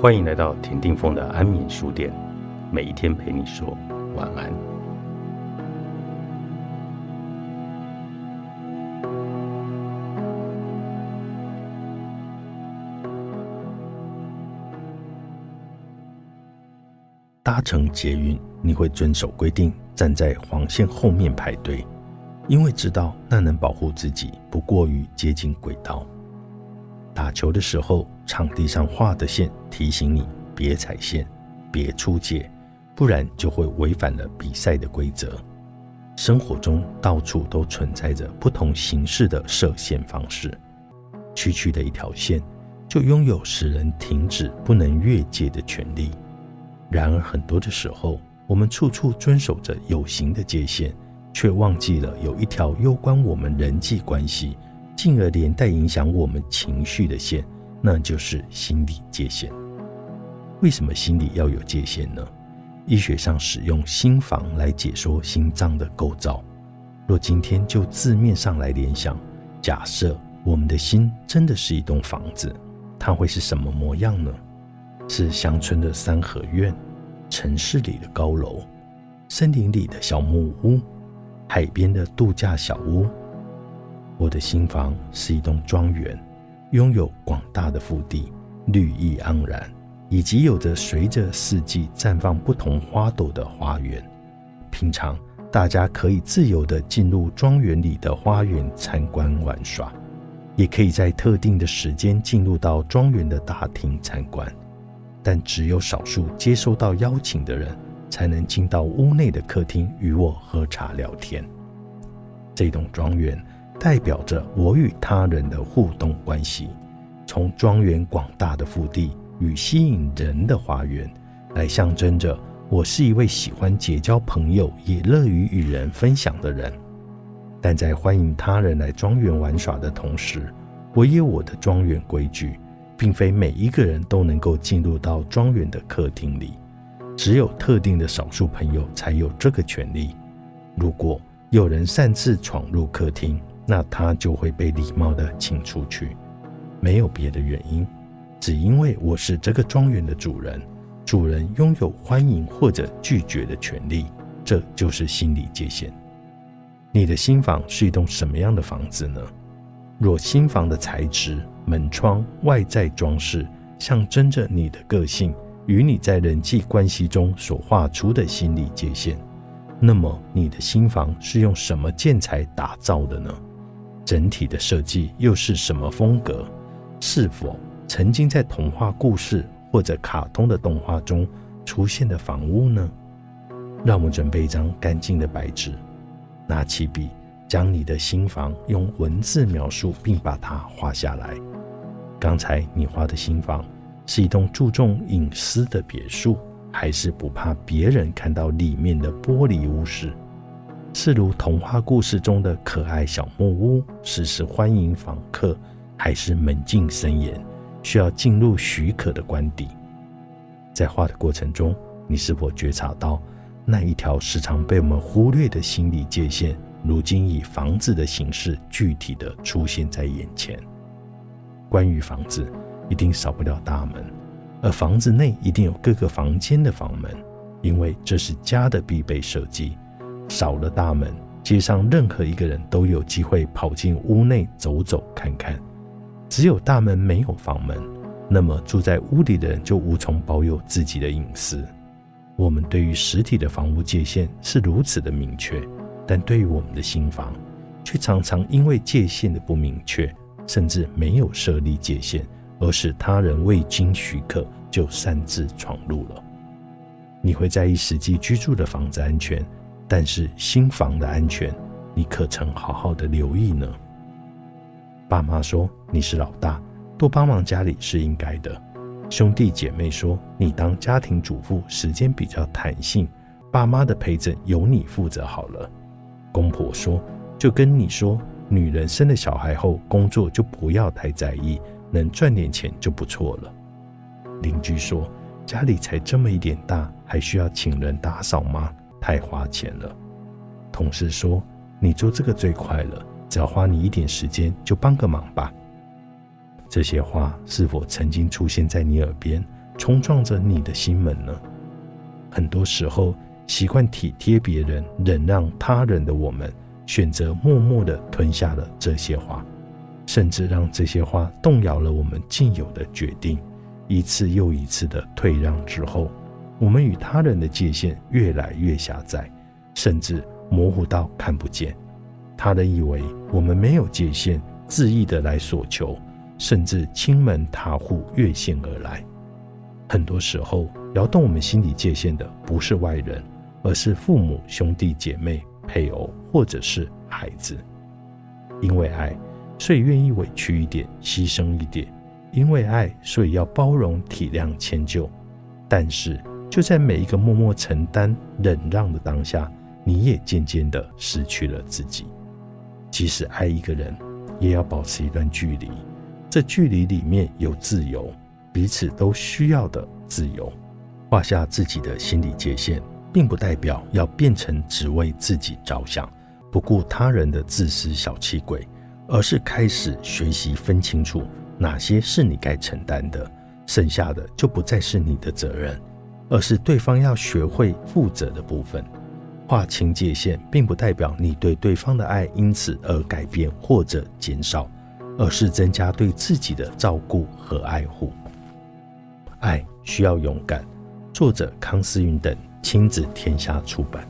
欢迎来到田定峰的安眠书店，每一天陪你说晚安。搭乘捷运，你会遵守规定，站在黄线后面排队，因为知道那能保护自己不过于接近轨道。打球的时候，场地上画的线提醒你别踩线、别出界，不然就会违反了比赛的规则。生活中到处都存在着不同形式的设线方式，区区的一条线就拥有使人停止不能越界的权利。然而，很多的时候，我们处处遵守着有形的界限，却忘记了有一条攸关我们人际关系。进而连带影响我们情绪的线，那就是心理界限。为什么心理要有界限呢？医学上使用心房来解说心脏的构造。若今天就字面上来联想，假设我们的心真的是一栋房子，它会是什么模样呢？是乡村的三合院，城市里的高楼，森林里的小木屋，海边的度假小屋。我的心房是一栋庄园，拥有广大的腹地，绿意盎然，以及有着随着四季绽放不同花朵的花园。平常大家可以自由地进入庄园里的花园参观玩耍，也可以在特定的时间进入到庄园的大厅参观。但只有少数接收到邀请的人，才能进到屋内的客厅与我喝茶聊天。这栋庄园。代表着我与他人的互动关系，从庄园广大的腹地与吸引人的花园，来象征着我是一位喜欢结交朋友，也乐于与人分享的人。但在欢迎他人来庄园玩耍的同时，我有我的庄园规矩，并非每一个人都能够进入到庄园的客厅里，只有特定的少数朋友才有这个权利。如果有人擅自闯入客厅，那他就会被礼貌地请出去，没有别的原因，只因为我是这个庄园的主人，主人拥有欢迎或者拒绝的权利，这就是心理界限。你的新房是一栋什么样的房子呢？若新房的材质、门窗、外在装饰象征着你的个性与你在人际关系中所画出的心理界限，那么你的新房是用什么建材打造的呢？整体的设计又是什么风格？是否曾经在童话故事或者卡通的动画中出现的房屋呢？让我们准备一张干净的白纸，拿起笔，将你的新房用文字描述，并把它画下来。刚才你画的新房是一栋注重隐私的别墅，还是不怕别人看到里面的玻璃屋室？是如童话故事中的可爱小木屋，时时欢迎访客，还是门禁森严，需要进入许可的官邸？在画的过程中，你是否觉察到那一条时常被我们忽略的心理界限，如今以房子的形式具体的出现在眼前？关于房子，一定少不了大门，而房子内一定有各个房间的房门，因为这是家的必备设计。少了大门，街上任何一个人都有机会跑进屋内走走看看。只有大门没有房门，那么住在屋里的人就无从保有自己的隐私。我们对于实体的房屋界限是如此的明确，但对于我们的新房，却常常因为界限的不明确，甚至没有设立界限，而使他人未经许可就擅自闯入了。你会在意实际居住的房子安全？但是新房的安全，你可曾好好的留意呢？爸妈说你是老大，多帮忙家里是应该的。兄弟姐妹说你当家庭主妇时间比较弹性，爸妈的陪诊由你负责好了。公婆说就跟你说，女人生了小孩后工作就不要太在意，能赚点钱就不错了。邻居说家里才这么一点大，还需要请人打扫吗？太花钱了。同事说：“你做这个最快了，只要花你一点时间，就帮个忙吧。”这些话是否曾经出现在你耳边，冲撞着你的心门呢？很多时候，习惯体贴别人、忍让他人的我们，选择默默地吞下了这些话，甚至让这些话动摇了我们既有的决定。一次又一次的退让之后，我们与他人的界限越来越狭窄，甚至模糊到看不见。他人以为我们没有界限，恣意的来索求，甚至亲门踏户越线而来。很多时候，摇动我们心理界限的不是外人，而是父母、兄弟姐妹、配偶，或者是孩子。因为爱，所以愿意委屈一点，牺牲一点。因为爱，所以要包容、体谅、迁就。但是，就在每一个默默承担、忍让的当下，你也渐渐的失去了自己。即使爱一个人，也要保持一段距离。这距离里面有自由，彼此都需要的自由。画下自己的心理界限，并不代表要变成只为自己着想、不顾他人的自私小气鬼，而是开始学习分清楚。哪些是你该承担的，剩下的就不再是你的责任，而是对方要学会负责的部分。划清界限，并不代表你对对方的爱因此而改变或者减少，而是增加对自己的照顾和爱护。爱需要勇敢。作者：康思韵等，亲子天下出版。